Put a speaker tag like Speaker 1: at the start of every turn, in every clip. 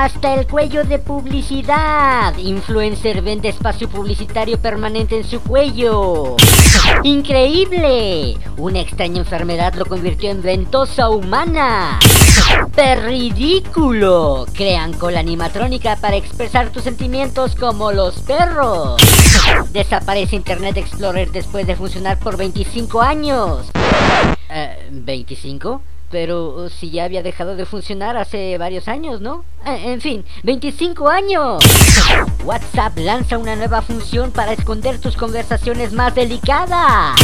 Speaker 1: Hasta el cuello de publicidad. Influencer vende espacio publicitario permanente en su cuello. ¡Increíble! Una extraña enfermedad lo convirtió en ventosa humana. ¡Perridículo! Crean cola animatrónica para expresar tus sentimientos como los perros. Desaparece Internet Explorer después de funcionar por 25 años. Eh, ¿25? Pero si ya había dejado de funcionar hace varios años, ¿no? Eh, en fin, 25 años. WhatsApp lanza una nueva función para esconder tus conversaciones más delicadas.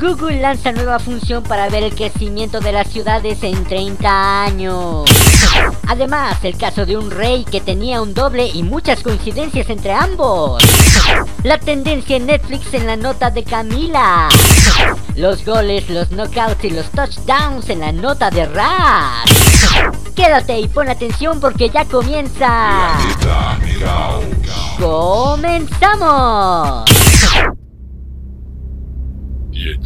Speaker 1: Google lanza nueva función para ver el crecimiento de las ciudades en 30 años. Además, el caso de un rey que tenía un doble y muchas coincidencias entre ambos. La tendencia en Netflix en la nota de Camila. Los goles, los knockouts y los touchdowns en la nota de Raz. Quédate y pon atención porque ya comienza. ¡Comenzamos!
Speaker 2: 10,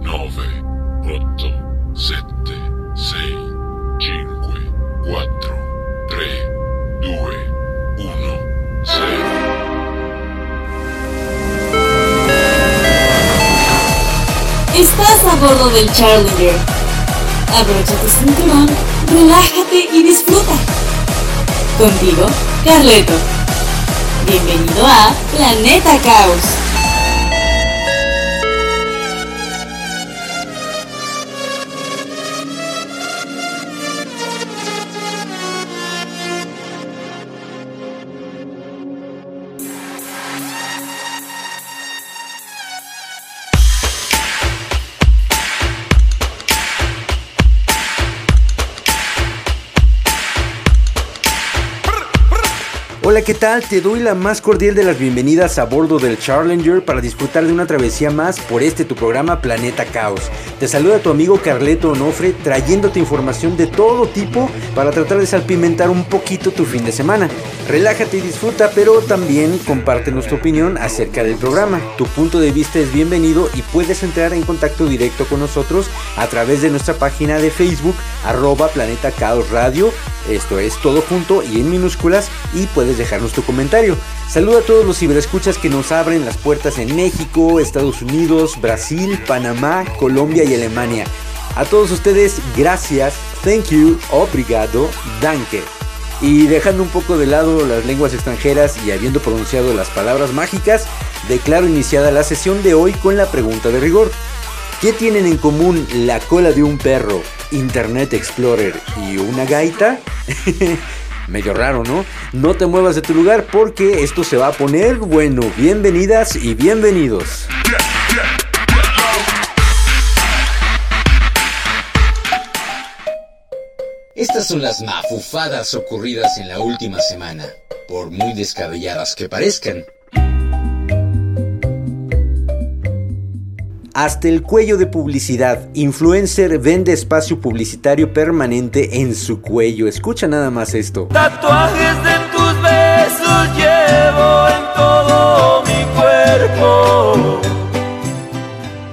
Speaker 2: 9, 8, 7, 6, 5, 4, 3, 2, 1, 0.
Speaker 3: Estás a bordo del Challenger. Abrocha tu cinturón, relájate y disfruta. Contigo, Carleto. Bienvenido a Planeta Caos.
Speaker 4: ¿Qué tal? Te doy la más cordial de las bienvenidas a bordo del Challenger para disfrutar de una travesía más por este tu programa Planeta Caos. Te saluda tu amigo Carleto Onofre trayéndote información de todo tipo para tratar de salpimentar un poquito tu fin de semana. Relájate y disfruta, pero también compártenos tu opinión acerca del programa. Tu punto de vista es bienvenido y puedes entrar en contacto directo con nosotros a través de nuestra página de Facebook, arroba Planeta Caos Radio. Esto es todo junto y en minúsculas y puedes dejarnos tu comentario. Saluda a todos los ciberescuchas que nos abren las puertas en México, Estados Unidos, Brasil, Panamá, Colombia y Alemania. A todos ustedes, gracias, thank you, obrigado, danke. Y dejando un poco de lado las lenguas extranjeras y habiendo pronunciado las palabras mágicas, declaro iniciada la sesión de hoy con la pregunta de rigor. ¿Qué tienen en común la cola de un perro, Internet Explorer y una gaita? Medio raro, ¿no? No te muevas de tu lugar porque esto se va a poner bueno. Bienvenidas y bienvenidos.
Speaker 5: Estas son las mafufadas ocurridas en la última semana, por muy descabelladas que parezcan.
Speaker 4: Hasta el cuello de publicidad. Influencer vende espacio publicitario permanente en su cuello. Escucha nada más esto.
Speaker 6: Tatuajes de tus besos llevo en todo mi cuerpo.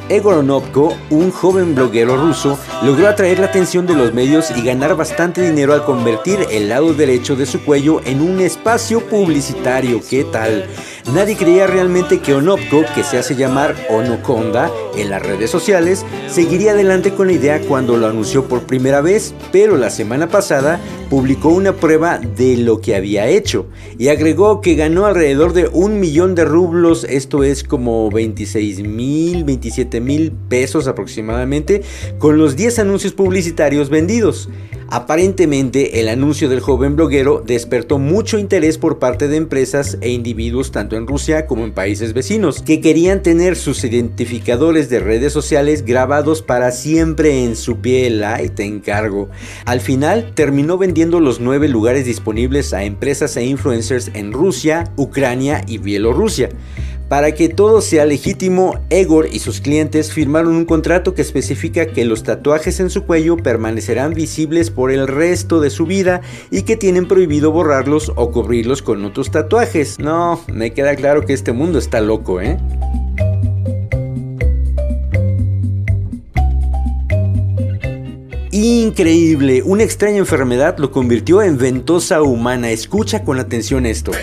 Speaker 4: Egor Onopko, un joven bloguero ruso, logró atraer la atención de los medios y ganar bastante dinero al convertir el lado derecho de su cuello en un espacio publicitario. ¿Qué tal? Nadie creía realmente que Onopko, que se hace llamar Onokonda en las redes sociales, seguiría adelante con la idea cuando lo anunció por primera vez, pero la semana pasada publicó una prueba de lo que había hecho y agregó que ganó alrededor de un millón de rublos, esto es como 26 mil, 27 mil pesos aproximadamente, con los 10 anuncios publicitarios vendidos. Aparentemente, el anuncio del joven bloguero despertó mucho interés por parte de empresas e individuos tanto en Rusia como en países vecinos, que querían tener sus identificadores de redes sociales grabados para siempre en su piel. Ay, te encargo. Al final, terminó vendiendo los nueve lugares disponibles a empresas e influencers en Rusia, Ucrania y Bielorrusia. Para que todo sea legítimo, Egor y sus clientes firmaron un contrato que especifica que los tatuajes en su cuello permanecerán visibles por el resto de su vida y que tienen prohibido borrarlos o cubrirlos con otros tatuajes. No, me queda claro que este mundo está loco, ¿eh? Increíble, una extraña enfermedad lo convirtió en ventosa humana. Escucha con atención esto.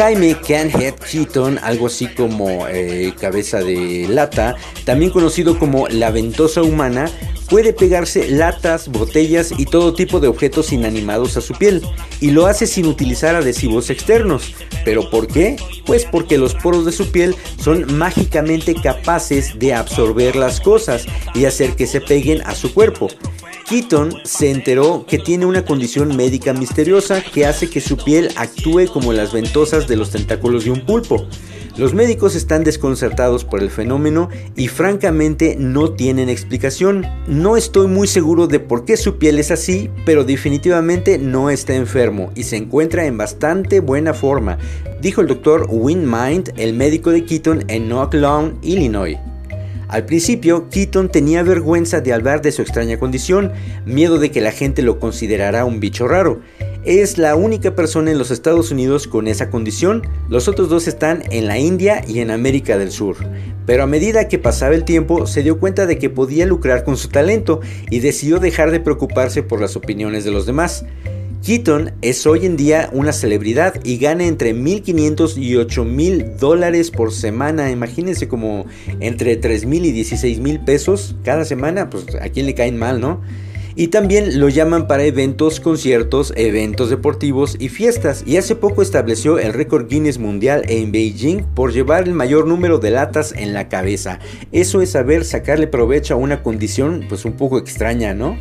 Speaker 4: Jaime Canhead Keaton, algo así como eh, cabeza de lata, también conocido como la ventosa humana, puede pegarse latas, botellas y todo tipo de objetos inanimados a su piel, y lo hace sin utilizar adhesivos externos. ¿Pero por qué? Pues porque los poros de su piel son mágicamente capaces de absorber las cosas y hacer que se peguen a su cuerpo. Keaton se enteró que tiene una condición médica misteriosa que hace que su piel actúe como las ventosas de los tentáculos de un pulpo. Los médicos están desconcertados por el fenómeno y francamente no tienen explicación. No estoy muy seguro de por qué su piel es así, pero definitivamente no está enfermo y se encuentra en bastante buena forma, dijo el doctor Win Mind, el médico de Keaton en Oak Lawn, Illinois. Al principio, Keaton tenía vergüenza de hablar de su extraña condición, miedo de que la gente lo considerara un bicho raro. Es la única persona en los Estados Unidos con esa condición, los otros dos están en la India y en América del Sur. Pero a medida que pasaba el tiempo se dio cuenta de que podía lucrar con su talento y decidió dejar de preocuparse por las opiniones de los demás. Keaton es hoy en día una celebridad y gana entre 1.500 y 8.000 dólares por semana. Imagínense como entre 3.000 y 16.000 pesos cada semana. Pues a quién le caen mal, ¿no? Y también lo llaman para eventos, conciertos, eventos deportivos y fiestas. Y hace poco estableció el récord Guinness Mundial en Beijing por llevar el mayor número de latas en la cabeza. Eso es saber sacarle provecho a una condición pues un poco extraña, ¿no?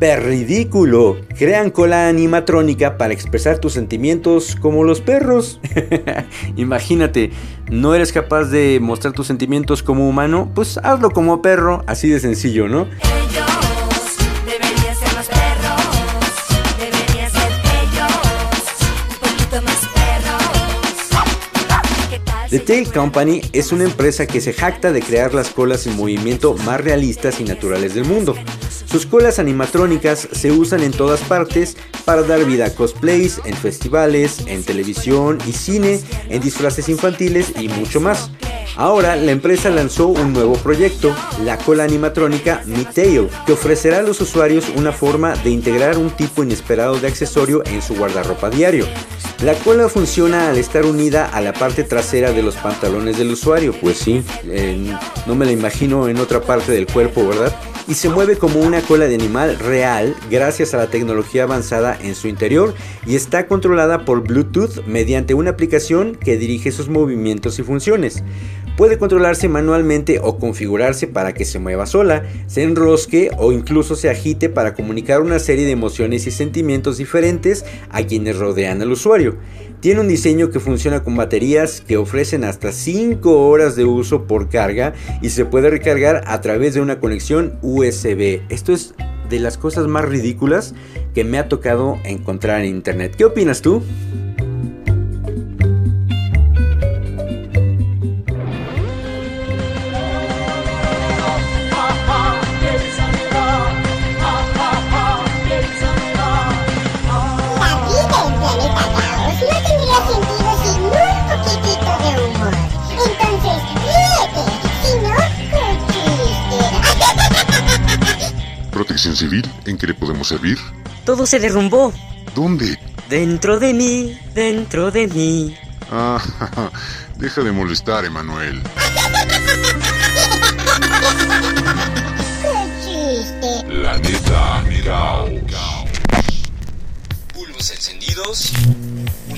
Speaker 4: Ridículo. Crean cola animatrónica para expresar tus sentimientos como los perros. Imagínate, ¿no eres capaz de mostrar tus sentimientos como humano? Pues hazlo como perro, así de sencillo, ¿no? The Tail Company es una empresa que se jacta de crear las colas en movimiento más realistas y naturales del mundo. Sus colas animatrónicas se usan en todas partes para dar vida a cosplays, en festivales, en televisión y cine, en disfraces infantiles y mucho más. Ahora la empresa lanzó un nuevo proyecto, la cola animatrónica Mi Tail, que ofrecerá a los usuarios una forma de integrar un tipo inesperado de accesorio en su guardarropa diario. La cola funciona al estar unida a la parte trasera de los pantalones del usuario, pues sí, no me la imagino en otra parte del cuerpo, ¿verdad? y se mueve como una cola de animal real gracias a la tecnología avanzada en su interior y está controlada por Bluetooth mediante una aplicación que dirige sus movimientos y funciones. Puede controlarse manualmente o configurarse para que se mueva sola, se enrosque o incluso se agite para comunicar una serie de emociones y sentimientos diferentes a quienes rodean al usuario. Tiene un diseño que funciona con baterías que ofrecen hasta 5 horas de uso por carga y se puede recargar a través de una conexión USB. Esto es de las cosas más ridículas que me ha tocado encontrar en internet. ¿Qué opinas tú?
Speaker 7: Civil? ¿En qué le podemos servir?
Speaker 8: Todo se derrumbó.
Speaker 7: ¿Dónde?
Speaker 8: Dentro de mí, dentro de mí.
Speaker 7: Ah, deja de molestar, Emanuel.
Speaker 5: ¡Qué chiste! Planeta Caos. Pulvos encendidos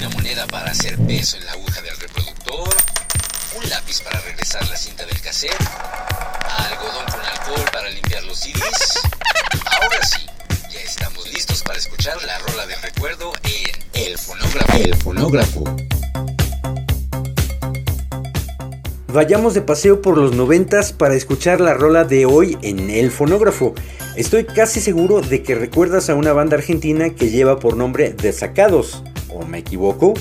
Speaker 5: una moneda para hacer peso en la aguja del reproductor, un lápiz para regresar la cinta del cassette, algodón con alcohol para limpiar los CDs. Ahora sí, ya estamos listos para escuchar la rola de recuerdo en El Fonógrafo. El Fonógrafo.
Speaker 4: Vayamos de paseo por los noventas para escuchar la rola de hoy en El Fonógrafo. Estoy casi seguro de que recuerdas a una banda argentina que lleva por nombre Desacados, o me equivoco.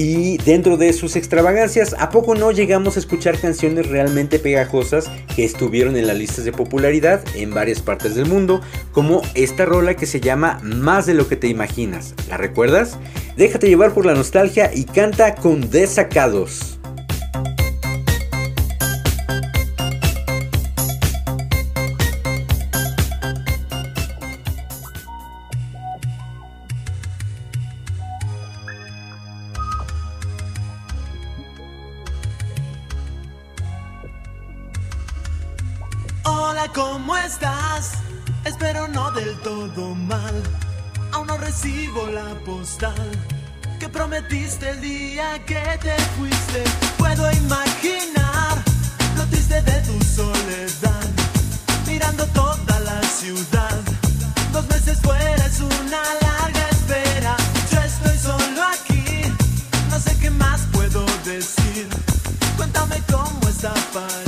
Speaker 4: Y dentro de sus extravagancias, ¿a poco no llegamos a escuchar canciones realmente pegajosas que estuvieron en las listas de popularidad en varias partes del mundo? Como esta rola que se llama Más de lo que te imaginas. ¿La recuerdas? Déjate llevar por la nostalgia y canta con Desacados.
Speaker 9: Recibo la postal que prometiste el día que te fuiste. Puedo imaginar lo triste de tu soledad, mirando toda la ciudad. Dos meses fuera es una larga espera. Yo estoy solo aquí, no sé qué más puedo decir. Cuéntame cómo está París.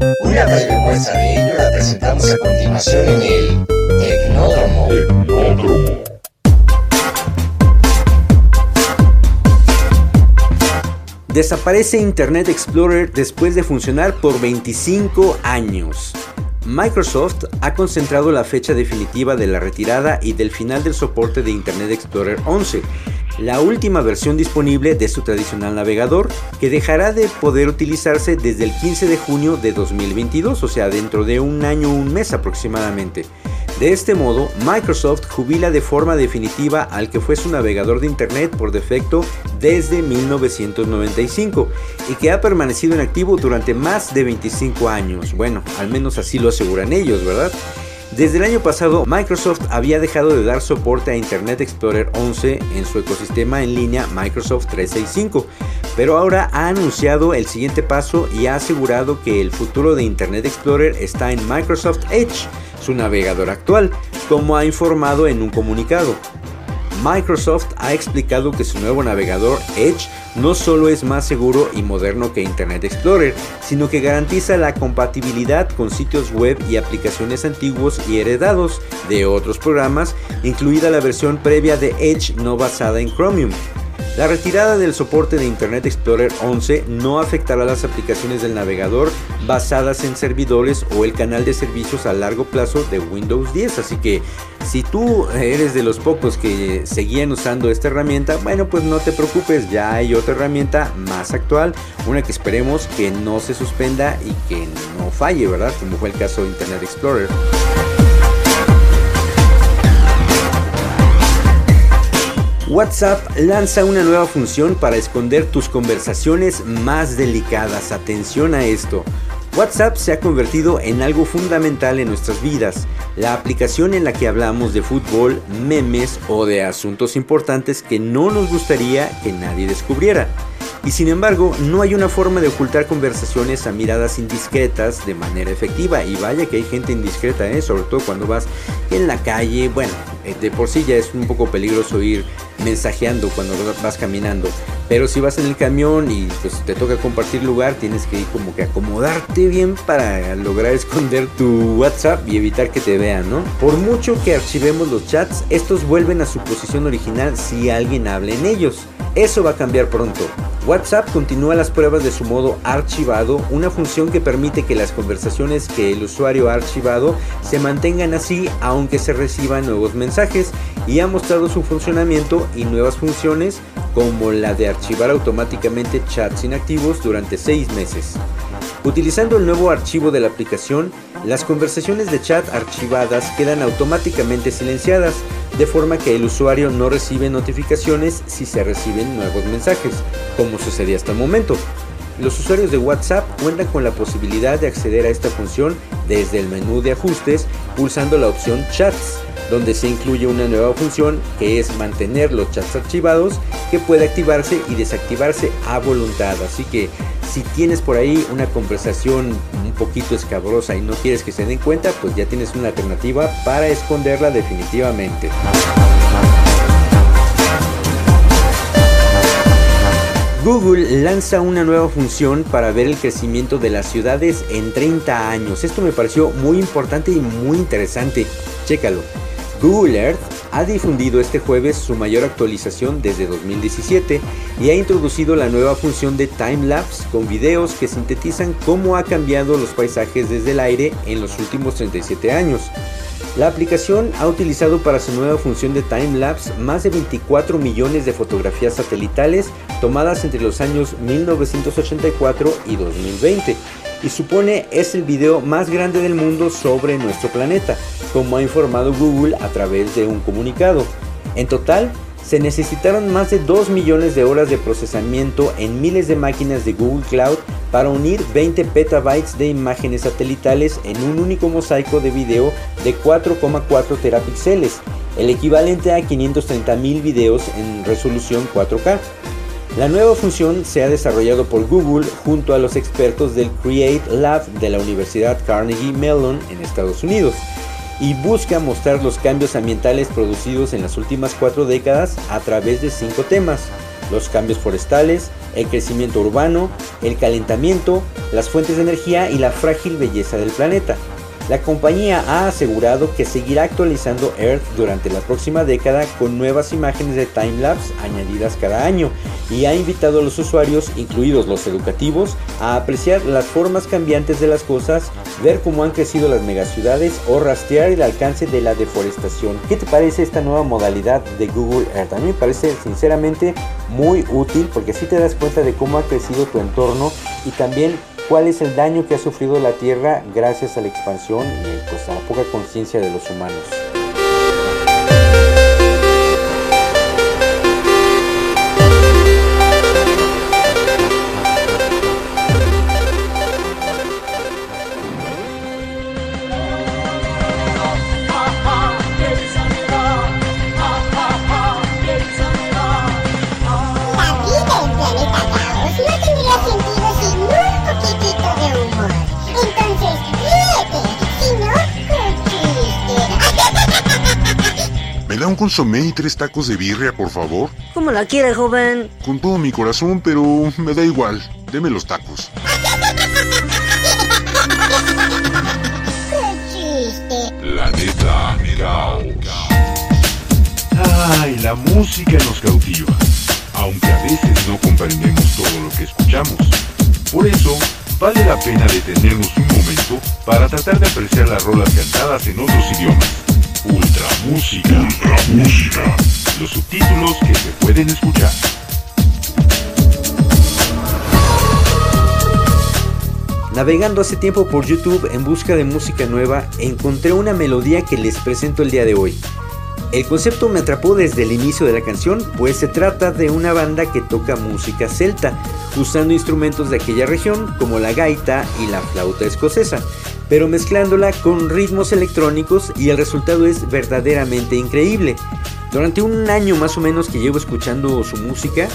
Speaker 5: Una breve muestra de ello la presentamos a continuación en el Tecnódromo.
Speaker 4: Desaparece Internet Explorer después de funcionar por 25 años. Microsoft ha concentrado la fecha definitiva de la retirada y del final del soporte de Internet Explorer 11, la última versión disponible de su tradicional navegador, que dejará de poder utilizarse desde el 15 de junio de 2022, o sea, dentro de un año, un mes aproximadamente. De este modo, Microsoft jubila de forma definitiva al que fue su navegador de Internet por defecto desde 1995 y que ha permanecido en activo durante más de 25 años. Bueno, al menos así lo aseguran ellos, ¿verdad? Desde el año pasado, Microsoft había dejado de dar soporte a Internet Explorer 11 en su ecosistema en línea Microsoft 365, pero ahora ha anunciado el siguiente paso y ha asegurado que el futuro de Internet Explorer está en Microsoft Edge, su navegador actual, como ha informado en un comunicado. Microsoft ha explicado que su nuevo navegador Edge no solo es más seguro y moderno que Internet Explorer, sino que garantiza la compatibilidad con sitios web y aplicaciones antiguos y heredados de otros programas, incluida la versión previa de Edge no basada en Chromium. La retirada del soporte de Internet Explorer 11 no afectará las aplicaciones del navegador basadas en servidores o el canal de servicios a largo plazo de Windows 10, así que si tú eres de los pocos que seguían usando esta herramienta, bueno pues no te preocupes, ya hay otra herramienta más actual, una que esperemos que no se suspenda y que no falle, ¿verdad? Como fue el caso de Internet Explorer. WhatsApp lanza una nueva función para esconder tus conversaciones más delicadas. Atención a esto. WhatsApp se ha convertido en algo fundamental en nuestras vidas, la aplicación en la que hablamos de fútbol, memes o de asuntos importantes que no nos gustaría que nadie descubriera. Y sin embargo, no hay una forma de ocultar conversaciones a miradas indiscretas de manera efectiva. Y vaya que hay gente indiscreta, ¿eh? sobre todo cuando vas en la calle. Bueno, de por sí ya es un poco peligroso ir mensajeando cuando vas caminando. Pero si vas en el camión y pues te toca compartir lugar, tienes que ir como que acomodarte bien para lograr esconder tu WhatsApp y evitar que te vean, ¿no? Por mucho que archivemos los chats, estos vuelven a su posición original si alguien habla en ellos. Eso va a cambiar pronto. WhatsApp continúa las pruebas de su modo archivado, una función que permite que las conversaciones que el usuario ha archivado se mantengan así aunque se reciban nuevos mensajes y ha mostrado su funcionamiento y nuevas funciones como la de archivar automáticamente chats inactivos durante 6 meses. Utilizando el nuevo archivo de la aplicación, las conversaciones de chat archivadas quedan automáticamente silenciadas, de forma que el usuario no recibe notificaciones si se reciben nuevos mensajes, como sucedía hasta el momento. Los usuarios de WhatsApp cuentan con la posibilidad de acceder a esta función desde el menú de ajustes pulsando la opción Chats, donde se incluye una nueva función que es mantener los chats archivados que puede activarse y desactivarse a voluntad. Así que si tienes por ahí una conversación un poquito escabrosa y no quieres que se den cuenta, pues ya tienes una alternativa para esconderla definitivamente. Google lanza una nueva función para ver el crecimiento de las ciudades en 30 años. Esto me pareció muy importante y muy interesante. Chécalo. Google Earth ha difundido este jueves su mayor actualización desde 2017 y ha introducido la nueva función de Time Lapse con videos que sintetizan cómo ha cambiado los paisajes desde el aire en los últimos 37 años. La aplicación ha utilizado para su nueva función de Time Lapse más de 24 millones de fotografías satelitales tomadas entre los años 1984 y 2020 y supone es el video más grande del mundo sobre nuestro planeta, como ha informado Google a través de un comunicado. En total, se necesitaron más de 2 millones de horas de procesamiento en miles de máquinas de Google Cloud para unir 20 petabytes de imágenes satelitales en un único mosaico de video de 4,4 terapíxeles, el equivalente a 530 mil videos en resolución 4K. La nueva función se ha desarrollado por Google junto a los expertos del Create Lab de la Universidad Carnegie Mellon en Estados Unidos. y busca mostrar los cambios ambientales producidos en las últimas cuatro décadas a través de cinco temas. Los cambios forestales, el crecimiento urbano, el calentamiento, las fuentes de energía y la frágil belleza del planeta. La compañía ha asegurado que seguirá actualizando Earth durante la próxima década con nuevas imágenes de timelapse añadidas cada año y ha invitado a los usuarios, incluidos los educativos, a apreciar las formas cambiantes de las cosas, ver cómo han crecido las megaciudades o rastrear el alcance de la deforestación. ¿Qué te parece esta nueva modalidad de Google Earth? A mí me parece sinceramente muy útil porque así te das cuenta de cómo ha crecido tu entorno y también cuál es el daño que ha sufrido la Tierra gracias a la expansión y pues, a la poca conciencia de los humanos.
Speaker 10: Un
Speaker 7: consomé y tres tacos de birria, por favor?
Speaker 8: ¿Cómo la quiere, joven?
Speaker 7: Con todo mi corazón, pero me da igual. Deme los tacos.
Speaker 10: Qué chiste.
Speaker 2: Planeta Caos. Ay, la música nos cautiva, aunque a veces no comprendemos todo lo que escuchamos. Por eso, vale la pena detenernos un momento para tratar de apreciar las rolas cantadas en otros idiomas. Ultra música. Ultra música. Los subtítulos que se pueden escuchar.
Speaker 4: Navegando hace tiempo por YouTube en busca de música nueva, encontré una melodía que les presento el día de hoy. El concepto me atrapó desde el inicio de la canción, pues se trata de una banda que toca música celta, usando instrumentos de aquella región como la gaita y la flauta escocesa, pero mezclándola con ritmos electrónicos y el resultado es verdaderamente increíble. Durante un año más o menos que llevo escuchando su música,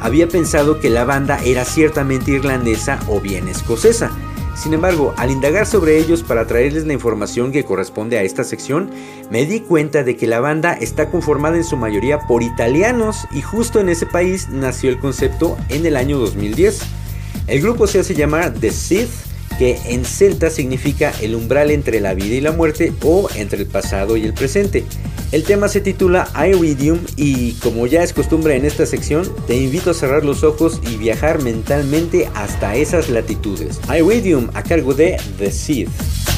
Speaker 4: había pensado que la banda era ciertamente irlandesa o bien escocesa. Sin embargo, al indagar sobre ellos para traerles la información que corresponde a esta sección, me di cuenta de que la banda está conformada en su mayoría por italianos y justo en ese país nació el concepto en el año 2010. El grupo se hace llamar The Sith, que en celta significa el umbral entre la vida y la muerte o entre el pasado y el presente. El tema se titula Iridium y como ya es costumbre en esta sección, te invito a cerrar los ojos y viajar mentalmente hasta esas latitudes. Iridium a cargo de The Sith.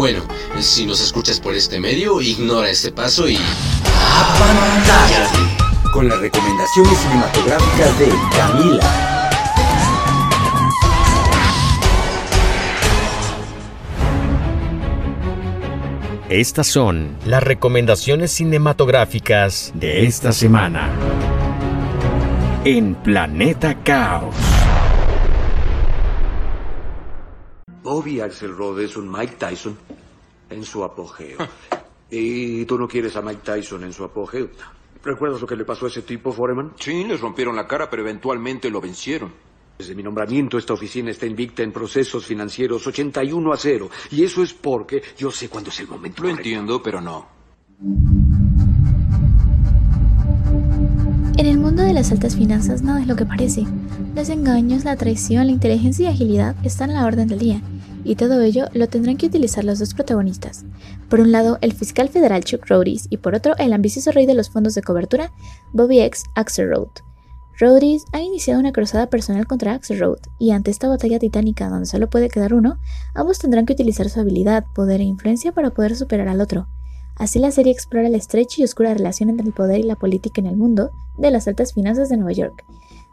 Speaker 5: Bueno, si nos escuchas por este medio, ignora este paso y...
Speaker 4: ¡Apantállate! Con las recomendaciones cinematográficas de Camila.
Speaker 11: Estas son las recomendaciones cinematográficas de esta semana. En Planeta Caos.
Speaker 12: Bobby Axelrod es un Mike Tyson en su apogeo. ¿Y tú no quieres a Mike Tyson en su apogeo? ¿Recuerdas lo que le pasó a ese tipo, Foreman?
Speaker 13: Sí, les rompieron la cara, pero eventualmente lo vencieron.
Speaker 12: Desde mi nombramiento, esta oficina está invicta en procesos financieros 81 a 0. Y eso es porque yo sé cuándo es el momento.
Speaker 13: Lo entiendo, pero no.
Speaker 14: En el mundo de las altas finanzas nada es lo que parece. Los engaños, la traición, la inteligencia y agilidad están a la orden del día, y todo ello lo tendrán que utilizar los dos protagonistas. Por un lado, el fiscal federal Chuck Rhodes y por otro, el ambicioso rey de los fondos de cobertura, Bobby X. Axelrod. Rhodes ha iniciado una cruzada personal contra Axelrod, y ante esta batalla titánica donde solo puede quedar uno, ambos tendrán que utilizar su habilidad, poder e influencia para poder superar al otro. Así la serie explora la estrecha y oscura relación entre el poder y la política en el mundo de las altas finanzas de Nueva York.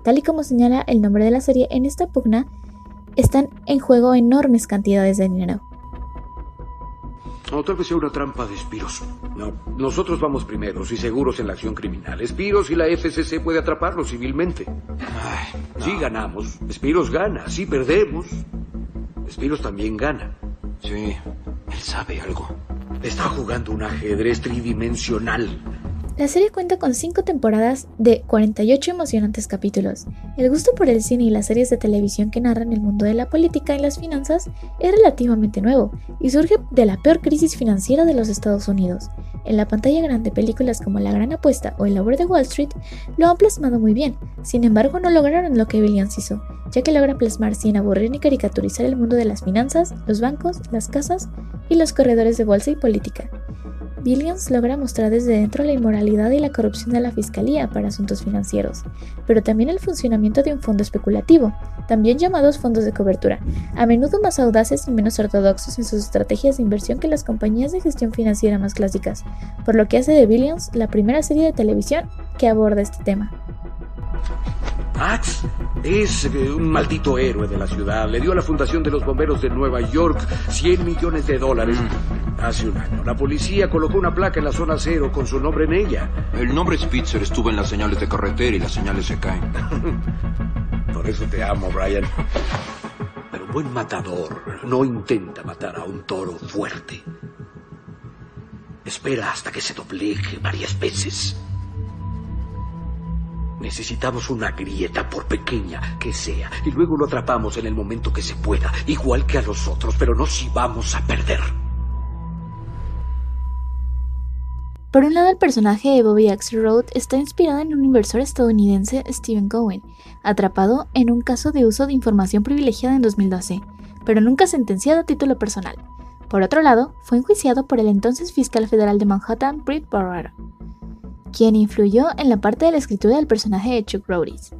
Speaker 14: Tal y como señala el nombre de la serie, en esta pugna están en juego enormes cantidades de dinero.
Speaker 12: O tal vez sea una trampa de Spiros. No, nosotros vamos primeros y seguros en la acción criminal. Spiros y la FCC puede atraparlos civilmente. Si ganamos, Spiros gana. Si perdemos, Spiros también gana.
Speaker 13: Sí, él sabe algo.
Speaker 12: Está jugando un ajedrez tridimensional.
Speaker 14: La serie cuenta con 5 temporadas de 48 emocionantes capítulos. El gusto por el cine y las series de televisión que narran el mundo de la política y las finanzas es relativamente nuevo y surge de la peor crisis financiera de los Estados Unidos. En la pantalla grande películas como La Gran Apuesta o El Lobo de Wall Street lo han plasmado muy bien, sin embargo no lograron lo que Williams hizo, ya que logra plasmar sin aburrir ni caricaturizar el mundo de las finanzas, los bancos, las casas y los corredores de bolsa y política. Billions logra mostrar desde dentro la y la corrupción de la Fiscalía para asuntos financieros, pero también el funcionamiento de un fondo especulativo, también llamados fondos de cobertura, a menudo más audaces y menos ortodoxos en sus estrategias de inversión que las compañías de gestión financiera más clásicas, por lo que hace de Billions la primera serie de televisión que aborda este tema.
Speaker 12: Max es eh, un maldito héroe de la ciudad. Le dio a la Fundación de los Bomberos de Nueva York 100 millones de dólares. Hace un año, la policía colocó una placa en la zona cero con su nombre en ella.
Speaker 13: El nombre Spitzer estuvo en las señales de carretera y las señales se caen.
Speaker 12: Por eso te amo, Brian. Pero un buen matador no intenta matar a un toro fuerte. Espera hasta que se doblegue varias veces. Necesitamos una grieta, por pequeña que sea, y luego lo atrapamos en el momento que se pueda, igual que a los otros, pero no si vamos a perder.
Speaker 14: Por un lado, el personaje de Bobby Axelrod está inspirado en un inversor estadounidense, Stephen Cohen, atrapado en un caso de uso de información privilegiada en 2012, pero nunca sentenciado a título personal. Por otro lado, fue enjuiciado por el entonces fiscal federal de Manhattan, Britt Barrera, quien influyó en la parte de la escritura del personaje de Chuck Rhodes.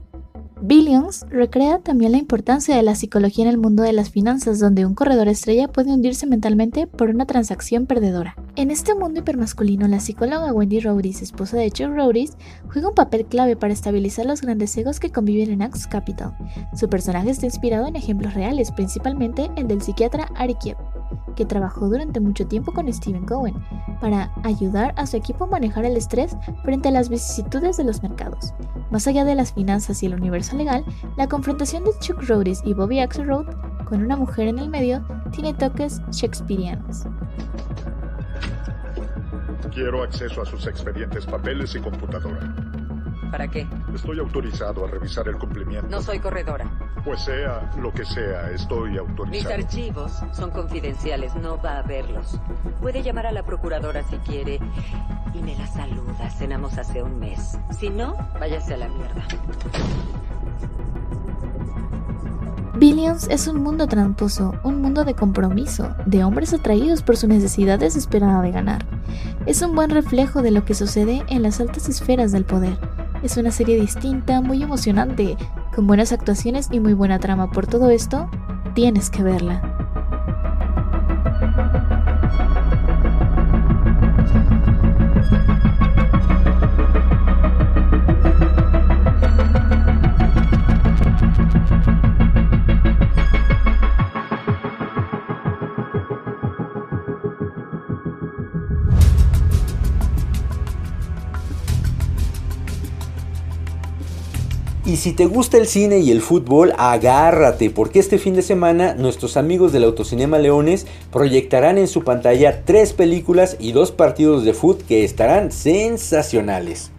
Speaker 14: Billions recrea también la importancia de la psicología en el mundo de las finanzas, donde un corredor estrella puede hundirse mentalmente por una transacción perdedora. En este mundo hipermasculino, la psicóloga Wendy Rhodes, esposa de Chuck Rhodes, juega un papel clave para estabilizar los grandes egos que conviven en Axe Capital. Su personaje está inspirado en ejemplos reales, principalmente el del psiquiatra Ari Kiev, que trabajó durante mucho tiempo con Stephen Cohen para ayudar a su equipo a manejar el estrés frente a las vicisitudes de los mercados. Más allá de las finanzas y el universo legal, la confrontación de Chuck Rhodes y Bobby Axelrod con una mujer en el medio tiene toques shakespearianos.
Speaker 15: Quiero acceso a sus expedientes, papeles y computadora.
Speaker 16: ¿Para qué?
Speaker 15: Estoy autorizado a revisar el cumplimiento.
Speaker 16: No soy corredora.
Speaker 15: Pues sea lo que sea, estoy
Speaker 16: Mis
Speaker 15: autorizado.
Speaker 16: archivos son confidenciales, no va a verlos. Puede llamar a la procuradora si quiere y me la saluda. Cenamos hace un mes. Si no, váyase a la mierda.
Speaker 14: Billions es un mundo tramposo, un mundo de compromiso, de hombres atraídos por su necesidad desesperada de ganar. Es un buen reflejo de lo que sucede en las altas esferas del poder. Es una serie distinta, muy emocionante, con buenas actuaciones y muy buena trama. Por todo esto, tienes que verla.
Speaker 4: Y si te gusta el cine y el fútbol, agárrate, porque este fin de semana nuestros amigos del Autocinema Leones proyectarán en su pantalla tres películas y dos partidos de fútbol que estarán sensacionales.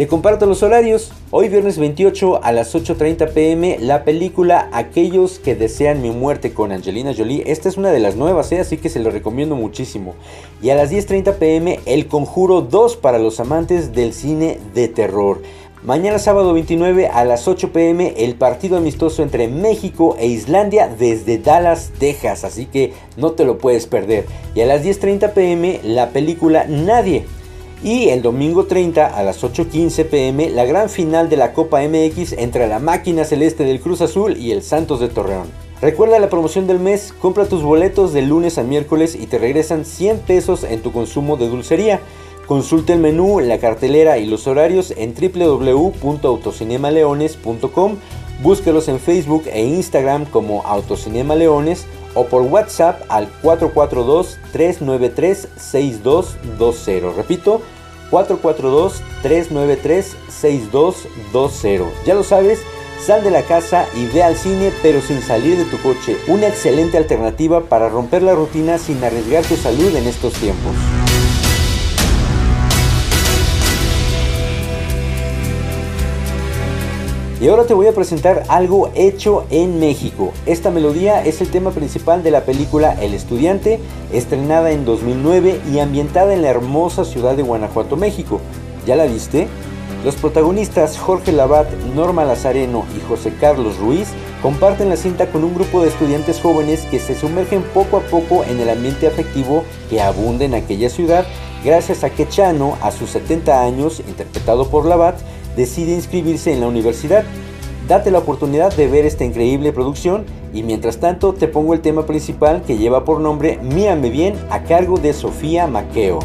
Speaker 4: Te comparto los horarios. Hoy viernes 28 a las 8.30 pm la película Aquellos que desean mi muerte con Angelina Jolie. Esta es una de las nuevas, ¿eh? así que se lo recomiendo muchísimo. Y a las 10.30 pm El Conjuro 2 para los amantes del cine de terror. Mañana sábado 29 a las 8 pm el partido amistoso entre México e Islandia desde Dallas, Texas, así que no te lo puedes perder. Y a las 10.30 pm la película Nadie. Y el domingo 30 a las 8.15 pm la gran final de la Copa MX entre la máquina celeste del Cruz Azul y el Santos de Torreón. Recuerda la promoción del mes, compra tus boletos de lunes a miércoles y te regresan 100 pesos en tu consumo de dulcería. Consulta el menú, la cartelera y los horarios en www.autocinemaleones.com. Búscalos en Facebook e Instagram como Autocinema Leones o por WhatsApp al 442-393-6220. Repito, 442-393-6220. Ya lo sabes, sal de la casa y ve al cine pero sin salir de tu coche. Una excelente alternativa para romper la rutina sin arriesgar tu salud en estos tiempos. Y ahora te voy a presentar algo hecho en México. Esta melodía es el tema principal de la película El Estudiante, estrenada en 2009 y ambientada en la hermosa ciudad de Guanajuato, México. ¿Ya la viste? Los protagonistas Jorge Labat, Norma Lazareno y José Carlos Ruiz comparten la cinta con un grupo de estudiantes jóvenes que se sumergen poco a poco en el ambiente afectivo que abunda en aquella ciudad gracias a que Chano, a sus 70 años, interpretado por Labat, decide inscribirse en la universidad. Date la oportunidad de ver esta increíble producción y mientras tanto te pongo el tema principal que lleva por nombre Mírame bien a cargo de Sofía Maqueo.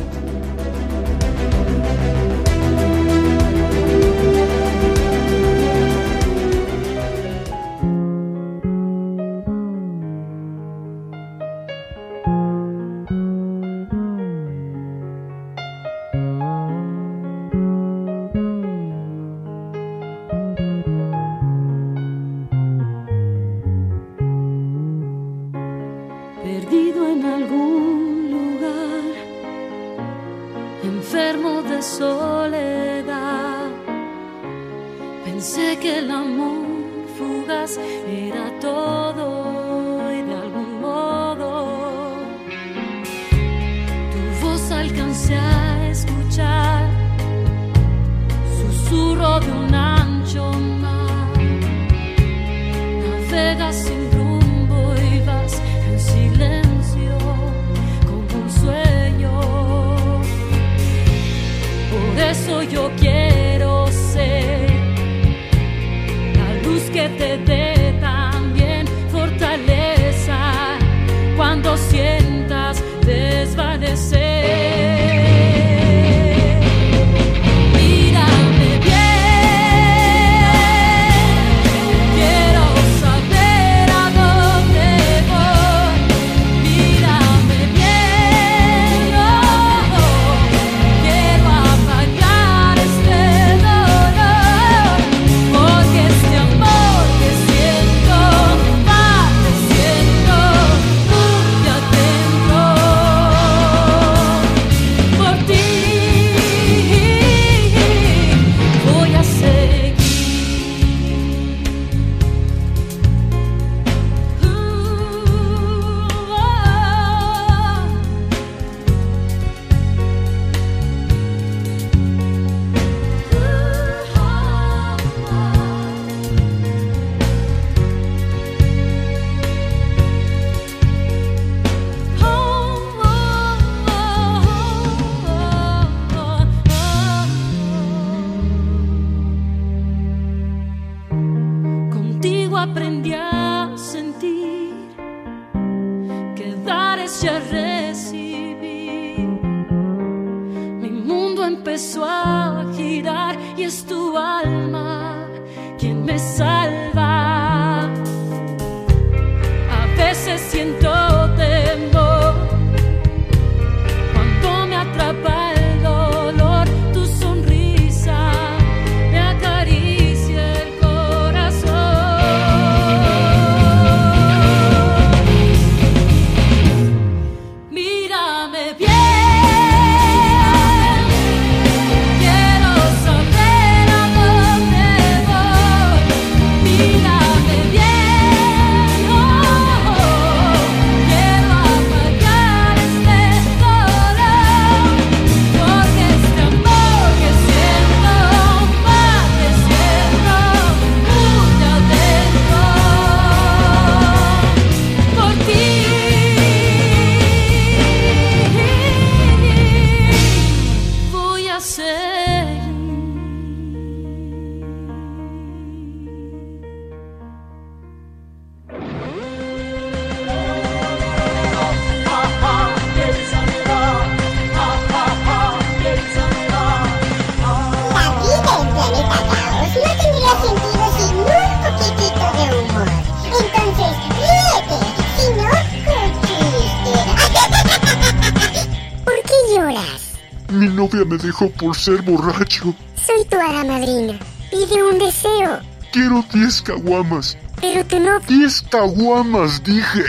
Speaker 17: Por ser
Speaker 15: borracho.
Speaker 10: Soy tu hada madrina. Pide un deseo.
Speaker 15: Quiero 10 caguamas.
Speaker 10: Pero tu no...
Speaker 15: 10 caguamas, dije.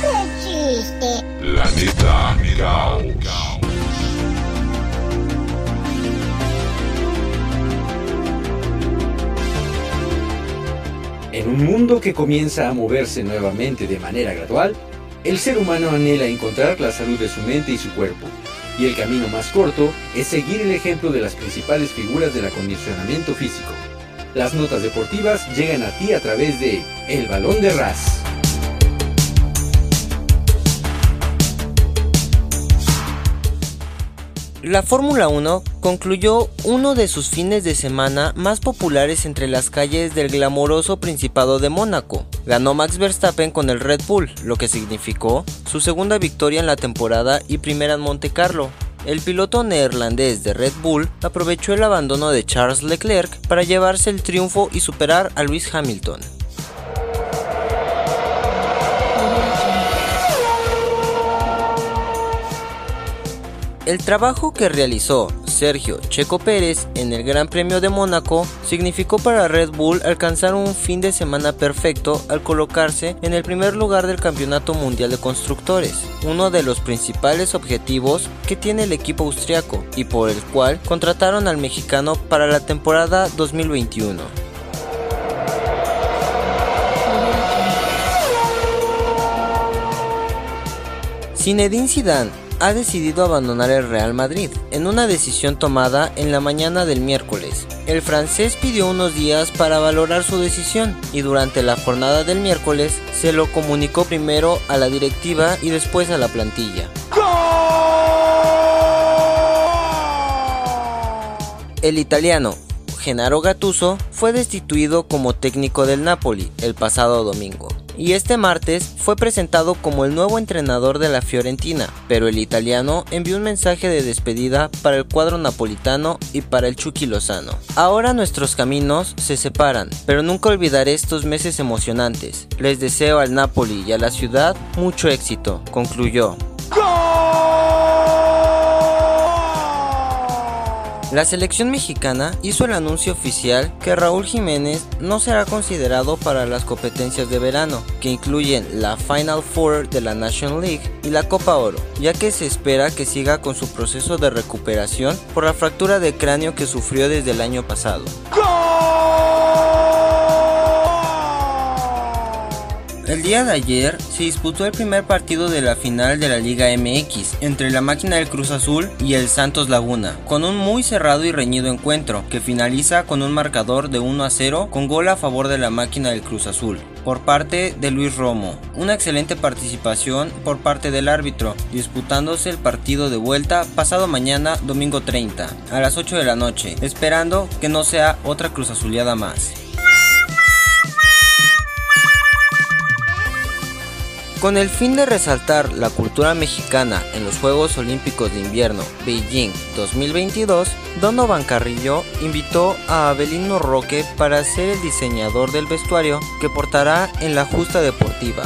Speaker 10: ¡Qué chiste!
Speaker 2: Planeta Caos.
Speaker 4: En un mundo que comienza a moverse nuevamente de manera gradual, el ser humano anhela encontrar la salud de su mente y su cuerpo. Y el camino más corto es seguir el ejemplo de las principales figuras del acondicionamiento físico. Las notas deportivas llegan a ti a través de El Balón de Ras.
Speaker 18: La Fórmula 1 concluyó uno de sus fines de semana más populares entre las calles del glamoroso Principado de Mónaco. Ganó Max Verstappen con el Red Bull, lo que significó su segunda victoria en la temporada y primera en Monte Carlo. El piloto neerlandés de Red Bull aprovechó el abandono de Charles Leclerc para llevarse el triunfo y superar a Lewis Hamilton. El trabajo que realizó Sergio Checo Pérez en el Gran Premio de Mónaco significó para Red Bull alcanzar un fin de semana perfecto al colocarse en el primer lugar del Campeonato Mundial de Constructores, uno de los principales objetivos que tiene el equipo austriaco y por el cual contrataron al mexicano para la temporada 2021. Zinedine Zidane ha decidido abandonar el Real Madrid en una decisión tomada en la mañana del miércoles. El francés pidió unos días para valorar su decisión y durante la jornada del miércoles se lo comunicó primero a la directiva y después a la plantilla. El italiano Gennaro Gattuso fue destituido como técnico del Napoli el pasado domingo y este martes fue presentado como el nuevo entrenador de la Fiorentina, pero el italiano envió un mensaje de despedida para el cuadro napolitano y para el Chucky Lozano. Ahora nuestros caminos se separan, pero nunca olvidaré estos meses emocionantes. Les deseo al Napoli y a la ciudad mucho éxito, concluyó. La selección mexicana hizo el anuncio oficial que Raúl Jiménez no será considerado para las competencias de verano, que incluyen la Final Four de la National League y la Copa Oro, ya que se espera que siga con su proceso de recuperación por la fractura de cráneo que sufrió desde el año pasado. El día de ayer se disputó el primer partido de la final de la Liga MX entre la máquina del Cruz Azul y el Santos Laguna, con un muy cerrado y reñido encuentro que finaliza con un marcador de 1 a 0 con gol a favor de la máquina del Cruz Azul por parte de Luis Romo. Una excelente participación por parte del árbitro, disputándose el partido de vuelta pasado mañana domingo 30 a las 8 de la noche, esperando que no sea otra Cruz Azuleada más. Con el fin de resaltar la cultura mexicana en los Juegos Olímpicos de Invierno Beijing 2022, Donovan Carrillo invitó a Abelino Roque para ser el diseñador del vestuario que portará en la justa deportiva.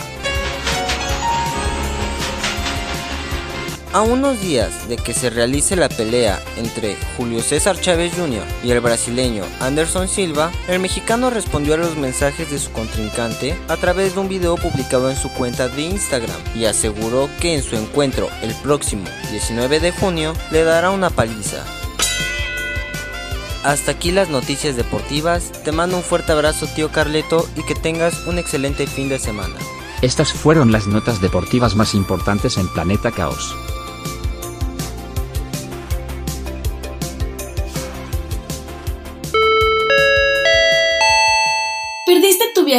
Speaker 18: A unos días de que se realice la pelea entre Julio César Chávez Jr. y el brasileño Anderson Silva, el mexicano respondió a los mensajes de su contrincante a través de un video publicado en su cuenta de Instagram y aseguró que en su encuentro el próximo 19 de junio le dará una paliza. Hasta aquí las noticias deportivas, te mando un fuerte abrazo tío Carleto y que tengas un excelente fin de semana.
Speaker 19: Estas fueron las notas deportivas más importantes en Planeta Caos.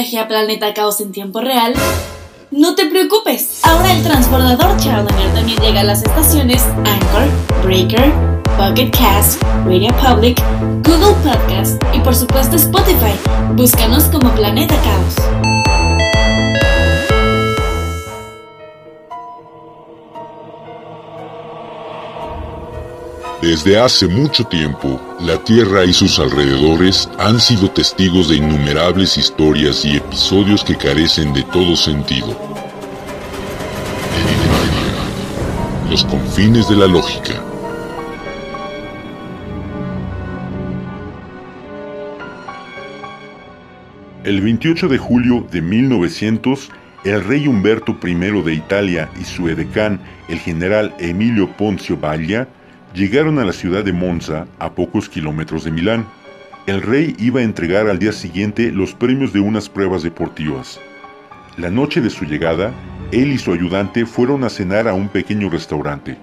Speaker 20: ¿Perdiste tu viaje a Planeta Caos en tiempo real? No te preocupes, ahora el transbordador Challenger también llega a las estaciones Anchor, Breaker, Pocket Cast, Radio Public, Google Podcast y por supuesto Spotify. Búscanos como Planeta Caos.
Speaker 7: Desde hace mucho tiempo, la Tierra y sus alrededores han sido testigos de innumerables historias y episodios que carecen de todo sentido. Los confines de la lógica.
Speaker 2: El 28 de julio de 1900, el rey Humberto I de Italia y su edecán, el general Emilio Ponzio Baglia, llegaron a la ciudad de Monza, a pocos kilómetros de Milán. El rey iba a entregar al día siguiente los premios de unas pruebas deportivas. La noche de su llegada, él y su ayudante fueron a cenar a un pequeño restaurante.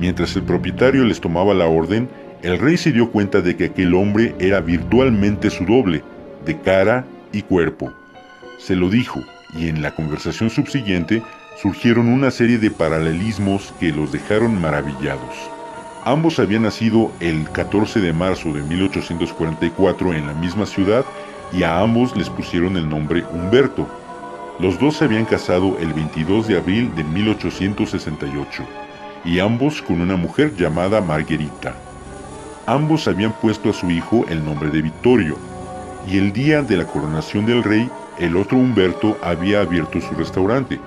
Speaker 2: Mientras el propietario les tomaba la orden, el rey se dio cuenta de que aquel hombre era virtualmente su doble, de cara y cuerpo. Se lo dijo, y en la conversación subsiguiente surgieron una serie de paralelismos que los dejaron maravillados. Ambos habían nacido el 14 de marzo de 1844 en la misma ciudad y a ambos les pusieron el nombre Humberto. Los dos se habían casado el 22 de abril de 1868 y ambos con una mujer llamada Marguerita. Ambos habían puesto a su hijo el nombre de Vittorio y el día de la coronación del rey, el otro Humberto había abierto su restaurante.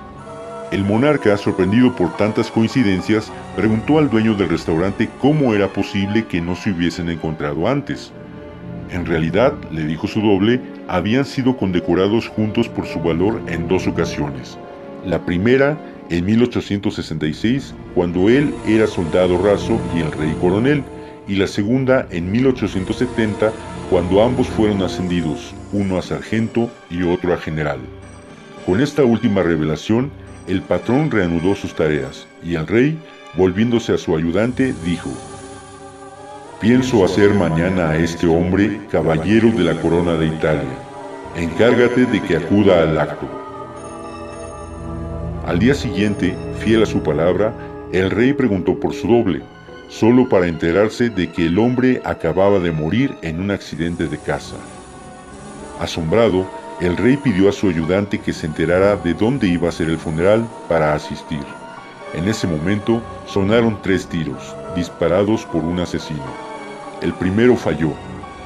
Speaker 2: El monarca, sorprendido por tantas coincidencias, preguntó al dueño del restaurante cómo era posible que no se hubiesen encontrado antes. En realidad, le dijo su doble, habían sido condecorados juntos por su valor en dos ocasiones. La primera, en 1866, cuando él era soldado raso y el rey coronel, y la segunda en 1870, cuando ambos fueron ascendidos, uno a sargento y otro a general. Con esta última revelación, el patrón reanudó sus tareas y el rey, volviéndose a su ayudante, dijo, Pienso hacer mañana a este hombre caballero de la corona de Italia. Encárgate de que acuda al acto. Al día siguiente, fiel a su palabra, el rey preguntó por su doble, solo para enterarse de que el hombre acababa de morir en un accidente de caza. Asombrado, el rey pidió a su ayudante que se enterara de dónde iba a ser el funeral para asistir. En ese momento sonaron tres tiros, disparados por un asesino. El primero falló,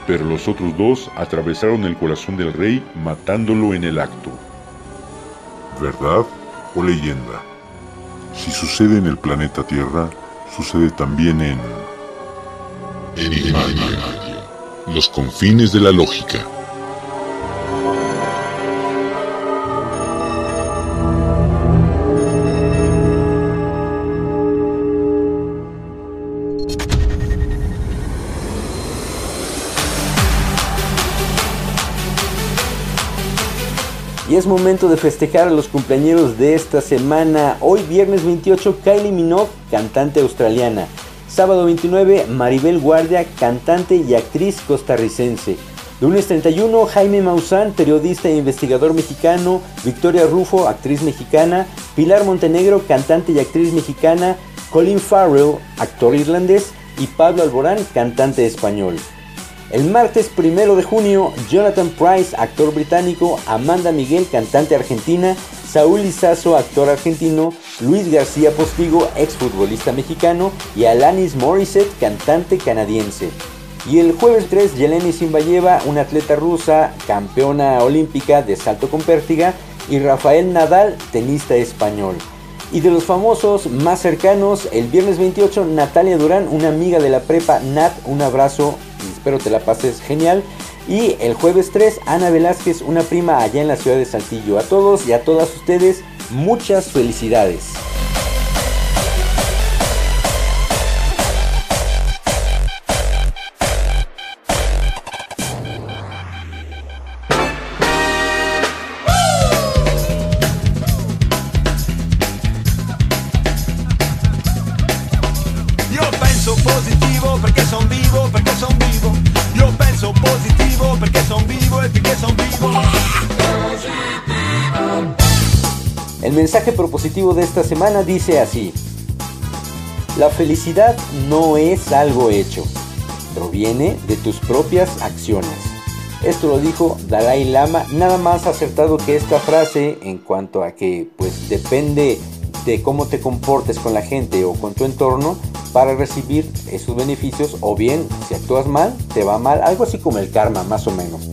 Speaker 2: pero los otros dos atravesaron el corazón del rey matándolo en el acto.
Speaker 7: ¿Verdad o leyenda? Si sucede en el planeta Tierra, sucede también en... Los confines de la lógica.
Speaker 4: Y es momento de festejar a los cumpleaños de esta semana. Hoy viernes 28 Kylie Minogue, cantante australiana. Sábado 29 Maribel Guardia, cantante y actriz costarricense. Lunes 31 Jaime Maussan, periodista e investigador mexicano. Victoria Rufo, actriz mexicana. Pilar Montenegro, cantante y actriz mexicana. Colin Farrell, actor irlandés. Y Pablo Alborán, cantante español. El martes 1 de junio, Jonathan Price, actor británico, Amanda Miguel, cantante argentina, Saúl Lizazo, actor argentino, Luis García Postigo, exfutbolista mexicano, y Alanis Morissette, cantante canadiense. Y el jueves 3, Yeleni Zimbayeva, una atleta rusa, campeona olímpica de salto con pértiga, y Rafael Nadal, tenista español. Y de los famosos más cercanos, el viernes 28, Natalia Durán, una amiga de la prepa, Nat, un abrazo espero te la pases genial. Y el jueves 3, Ana Velázquez, una prima allá en la ciudad de Saltillo. A todos y a todas ustedes, muchas felicidades. Mensaje propositivo de esta semana dice así. La felicidad no es algo hecho, proviene de tus propias acciones. Esto lo dijo Dalai Lama, nada más acertado que esta frase en cuanto a que pues depende de cómo te comportes con la gente o con tu entorno para recibir esos beneficios o bien si actúas mal, te va mal, algo así como el karma más o menos.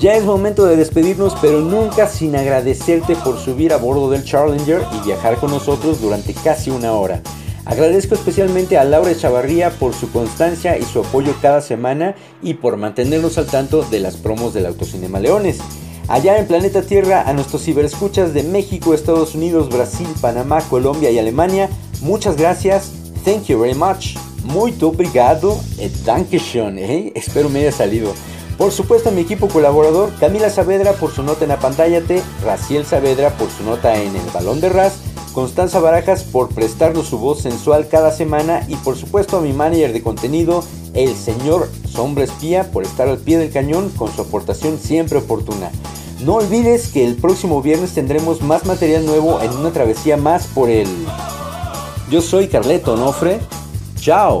Speaker 4: Ya es momento de despedirnos, pero nunca sin agradecerte por subir a bordo del Challenger y viajar con nosotros durante casi una hora. Agradezco especialmente a Laura Chavarría por su constancia y su apoyo cada semana y por mantenernos al tanto de las promos del Autocinema Leones. Allá en Planeta Tierra, a nuestros ciberescuchas de México, Estados Unidos, Brasil, Panamá, Colombia y Alemania, muchas gracias. Thank you very much. Muito obrigado. Dankeschön. ¿eh? Espero me haya salido. Por supuesto a mi equipo colaborador, Camila Saavedra por su nota en la pantalla T, Raciel Saavedra por su nota en el balón de ras, Constanza Barajas por prestarnos su voz sensual cada semana y por supuesto a mi manager de contenido, el señor Sombra Espía por estar al pie del cañón con su aportación siempre oportuna. No olvides que el próximo viernes tendremos más material nuevo en una travesía más por el... Yo soy Carleto Onofre. Chao.